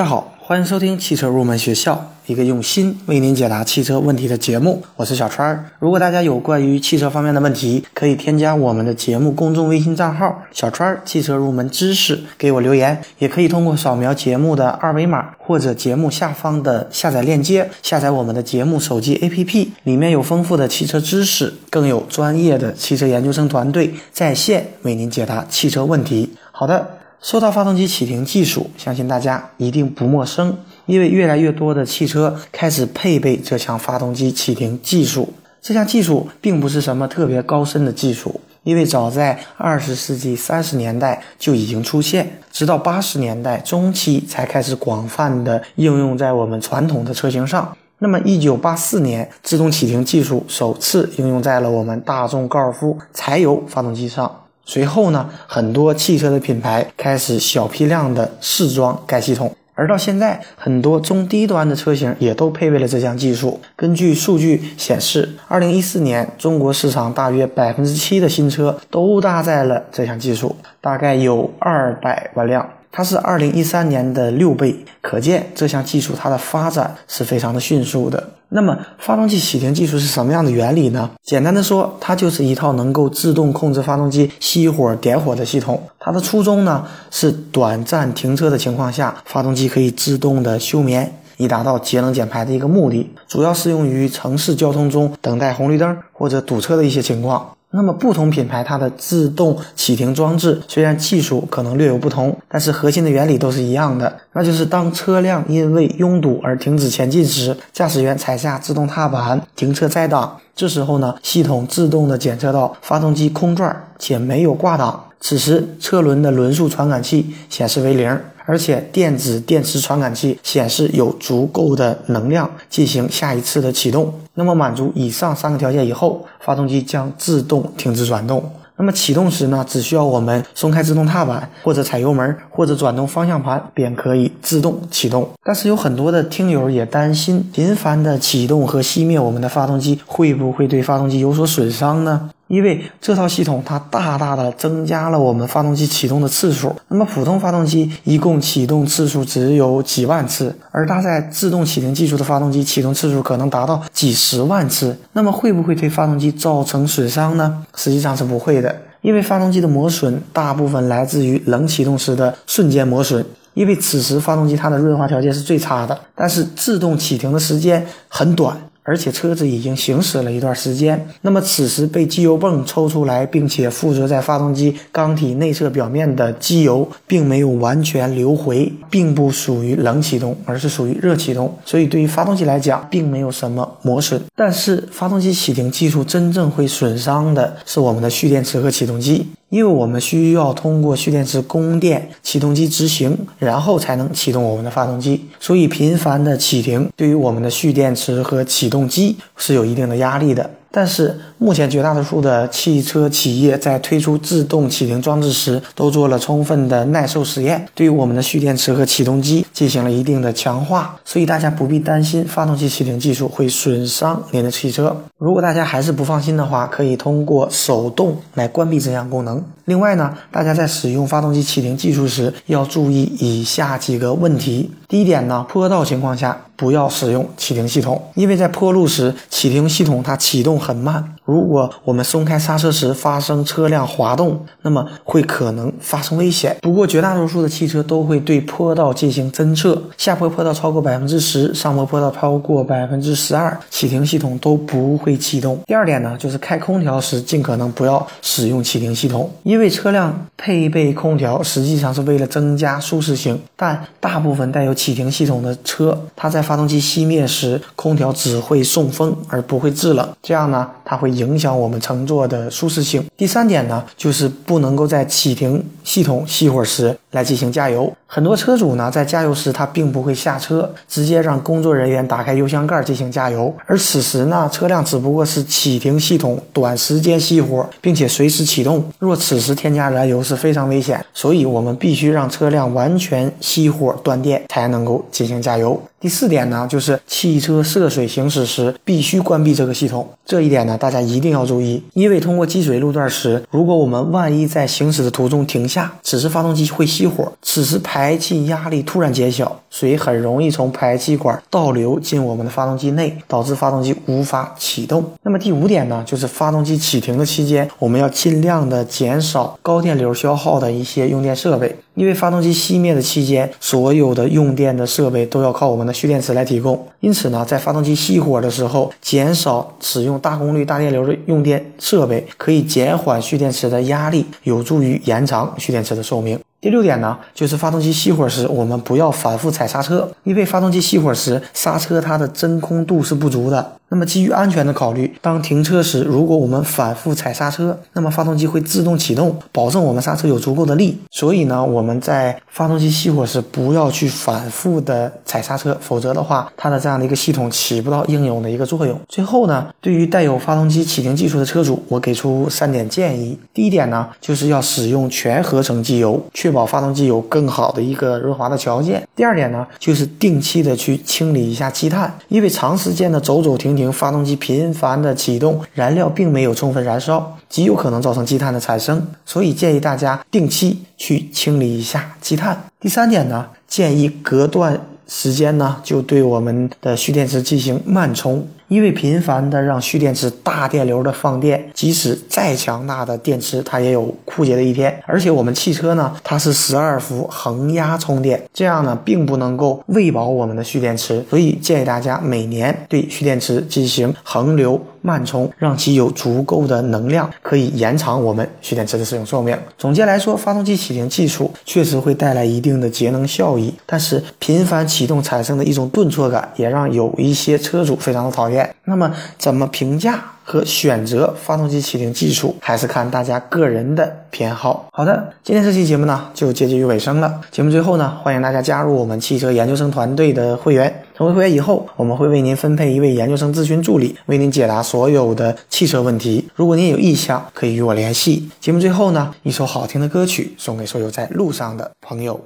大家好，欢迎收听汽车入门学校，一个用心为您解答汽车问题的节目。我是小川儿。如果大家有关于汽车方面的问题，可以添加我们的节目公众微信账号“小川儿汽车入门知识”给我留言，也可以通过扫描节目的二维码或者节目下方的下载链接下载我们的节目手机 APP，里面有丰富的汽车知识，更有专业的汽车研究生团队在线为您解答汽车问题。好的。说到发动机启停技术，相信大家一定不陌生，因为越来越多的汽车开始配备这项发动机启停技术。这项技术并不是什么特别高深的技术，因为早在二十世纪三十年代就已经出现，直到八十年代中期才开始广泛的应用在我们传统的车型上。那么，一九八四年，自动启停技术首次应用在了我们大众高尔夫柴油发动机上。随后呢，很多汽车的品牌开始小批量的试装该系统，而到现在，很多中低端的车型也都配备了这项技术。根据数据显示，二零一四年中国市场大约百分之七的新车都搭载了这项技术，大概有二百万辆。它是二零一三年的六倍，可见这项技术它的发展是非常的迅速的。那么，发动机启停技术是什么样的原理呢？简单的说，它就是一套能够自动控制发动机熄火点火的系统。它的初衷呢是短暂停车的情况下，发动机可以自动的休眠，以达到节能减排的一个目的。主要适用于城市交通中等待红绿灯或者堵车的一些情况。那么不同品牌它的自动启停装置虽然技术可能略有不同，但是核心的原理都是一样的，那就是当车辆因为拥堵而停止前进时，驾驶员踩下自动踏板停车再档，这时候呢，系统自动的检测到发动机空转且没有挂档，此时车轮的轮速传感器显示为零。而且电子电池传感器显示有足够的能量进行下一次的启动。那么满足以上三个条件以后，发动机将自动停止转动。那么启动时呢，只需要我们松开自动踏板，或者踩油门，或者转动方向盘，便可以自动启动。但是有很多的听友也担心，频繁的启动和熄灭我们的发动机，会不会对发动机有所损伤呢？因为这套系统它大大的增加了我们发动机启动的次数。那么普通发动机一共启动次数只有几万次，而搭载自动启停技术的发动机启动次数可能达到几十万次。那么会不会对发动机造成损伤呢？实际上是不会的，因为发动机的磨损大部分来自于冷启动时的瞬间磨损，因为此时发动机它的润滑条件是最差的。但是自动启停的时间很短。而且车子已经行驶了一段时间，那么此时被机油泵抽出来，并且附着在发动机缸体内侧表面的机油，并没有完全流回，并不属于冷启动，而是属于热启动，所以对于发动机来讲，并没有什么磨损。但是发动机启停技术真正会损伤的是我们的蓄电池和启动机。因为我们需要通过蓄电池供电，启动机执行，然后才能启动我们的发动机。所以频繁的启停对于我们的蓄电池和启动机是有一定的压力的。但是目前绝大多数的汽车企业在推出自动启停装置时，都做了充分的耐受实验，对于我们的蓄电池和启动机进行了一定的强化。所以大家不必担心发动机启停技术会损伤您的汽车。如果大家还是不放心的话，可以通过手动来关闭这项功能。另外呢，大家在使用发动机启停技术时要注意以下几个问题。第一点呢，坡道情况下不要使用启停系统，因为在坡路时启停系统它启动很慢。如果我们松开刹车时发生车辆滑动，那么会可能发生危险。不过绝大多数的汽车都会对坡道进行侦测，下坡坡道超过百分之十，上坡坡道超过百分之十二，启停系统都不会启动。第二点呢，就是开空调时尽可能不要使用启停系统，因为车辆配备空调实际上是为了增加舒适性，但大部分带有启停系统的车，它在发动机熄灭时，空调只会送风而不会制冷，这样呢，它会。影响我们乘坐的舒适性。第三点呢，就是不能够在启停系统熄火时来进行加油。很多车主呢，在加油时他并不会下车，直接让工作人员打开油箱盖进行加油。而此时呢，车辆只不过是启停系统短时间熄火，并且随时启动。若此时添加燃油是非常危险，所以我们必须让车辆完全熄火断电才能够进行加油。第四点呢，就是汽车涉水行驶时必须关闭这个系统。这一点呢，大家一定要注意，因为通过积水路段时，如果我们万一在行驶的途中停下，此时发动机会熄火，此时排排气压力突然减小，水很容易从排气管倒流进我们的发动机内，导致发动机无法启动。那么第五点呢，就是发动机启停的期间，我们要尽量的减少高电流消耗的一些用电设备，因为发动机熄灭的期间，所有的用电的设备都要靠我们的蓄电池来提供。因此呢，在发动机熄火的时候，减少使用大功率大电流的用电设备，可以减缓蓄电池的压力，有助于延长蓄电池的寿命。第六点呢，就是发动机熄火时，我们不要反复踩刹车，因为发动机熄火时，刹车它的真空度是不足的。那么基于安全的考虑，当停车时，如果我们反复踩刹车，那么发动机会自动启动，保证我们刹车有足够的力。所以呢，我们在发动机熄火时，不要去反复的踩刹车，否则的话，它的这样的一个系统起不到应有的一个作用。最后呢，对于带有发动机启停技术的车主，我给出三点建议。第一点呢，就是要使用全合成机油，确保发动机有更好的一个润滑的条件。第二点呢，就是定期的去清理一下积碳，因为长时间的走走停停。发动机频繁的启动，燃料并没有充分燃烧，极有可能造成积碳的产生，所以建议大家定期去清理一下积碳。第三点呢，建议隔段时间呢就对我们的蓄电池进行慢充。因为频繁的让蓄电池大电流的放电，即使再强大的电池，它也有枯竭的一天。而且我们汽车呢，它是十二伏恒压充电，这样呢，并不能够喂饱我们的蓄电池。所以建议大家每年对蓄电池进行恒流慢充，让其有足够的能量，可以延长我们蓄电池的使用寿命。总结来说，发动机启停技术确实会带来一定的节能效益，但是频繁启动产生的一种顿挫感，也让有一些车主非常的讨厌。那么，怎么评价和选择发动机启停技术，还是看大家个人的偏好。好的，今天这期节目呢，就接近于尾声了。节目最后呢，欢迎大家加入我们汽车研究生团队的会员。成为会员以后，我们会为您分配一位研究生咨询助理，为您解答所有的汽车问题。如果您有意向，可以与我联系。节目最后呢，一首好听的歌曲送给所有在路上的朋友。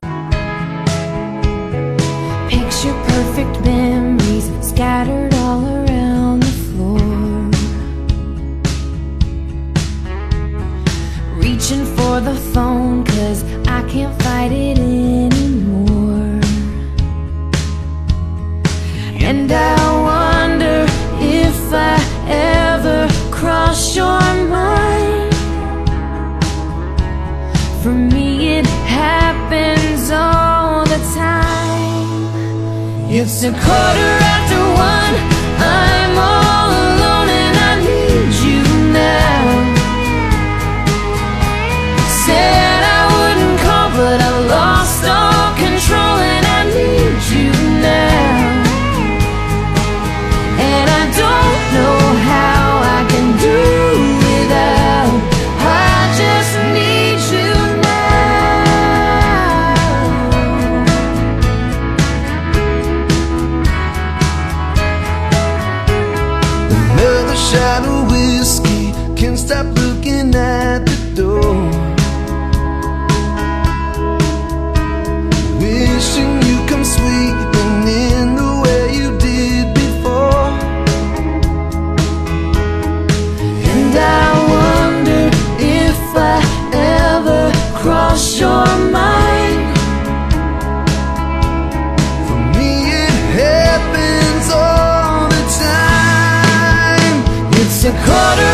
reaching For me it happens all the time. It's a quarter after one. I'm all shadow whiskey. Can stop quarter